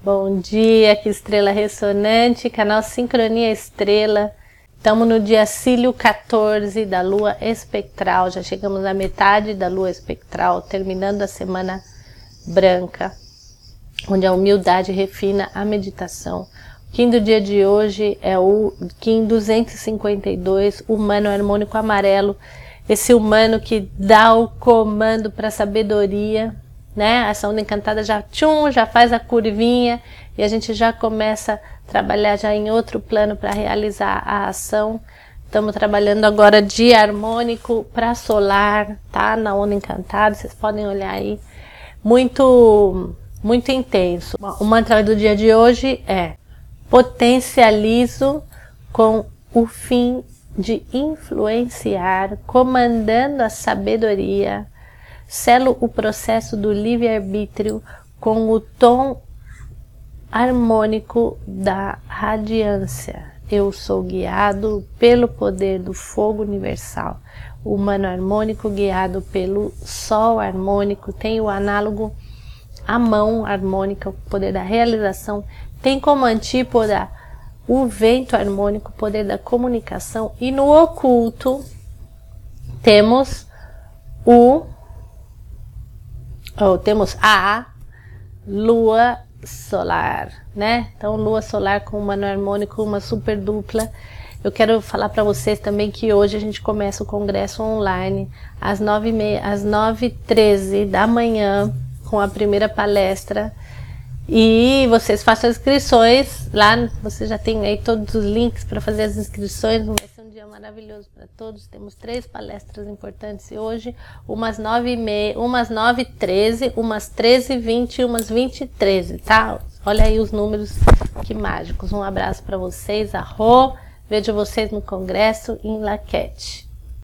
Bom dia, que estrela ressonante, canal Sincronia Estrela. Estamos no dia Cílio 14 da lua espectral, já chegamos na metade da lua espectral, terminando a semana branca, onde a humildade refina a meditação. O Kim do dia de hoje é o Kim 252, humano harmônico amarelo, esse humano que dá o comando para a sabedoria, né? A onda encantada já tchum, já faz a curvinha e a gente já começa a trabalhar já em outro plano para realizar a ação. Estamos trabalhando agora de harmônico para solar, tá? Na onda encantada, vocês podem olhar aí. Muito, muito intenso. O mantra do dia de hoje é: potencializo com o fim de influenciar, comandando a sabedoria selo o processo do livre-arbítrio com o tom harmônico da radiância. Eu sou guiado pelo poder do fogo universal. O humano harmônico guiado pelo sol harmônico tem o análogo a mão harmônica, o poder da realização, tem como antípoda o vento harmônico, o poder da comunicação, e no oculto temos o temos a lua solar, né? Então, lua solar com uma harmônico, uma super dupla. Eu quero falar para vocês também que hoje a gente começa o congresso online às 9h30, às 9h13 da manhã, com a primeira palestra. E vocês façam inscrições lá, você já tem aí todos os links para fazer as inscrições dia maravilhoso para todos. Temos três palestras importantes hoje, umas 9 e meia, umas 9 e 13, umas 13 e 20 e umas 20 e 13, tá? Olha aí os números que mágicos. Um abraço para vocês, arro. Vejo vocês no congresso em Laquete.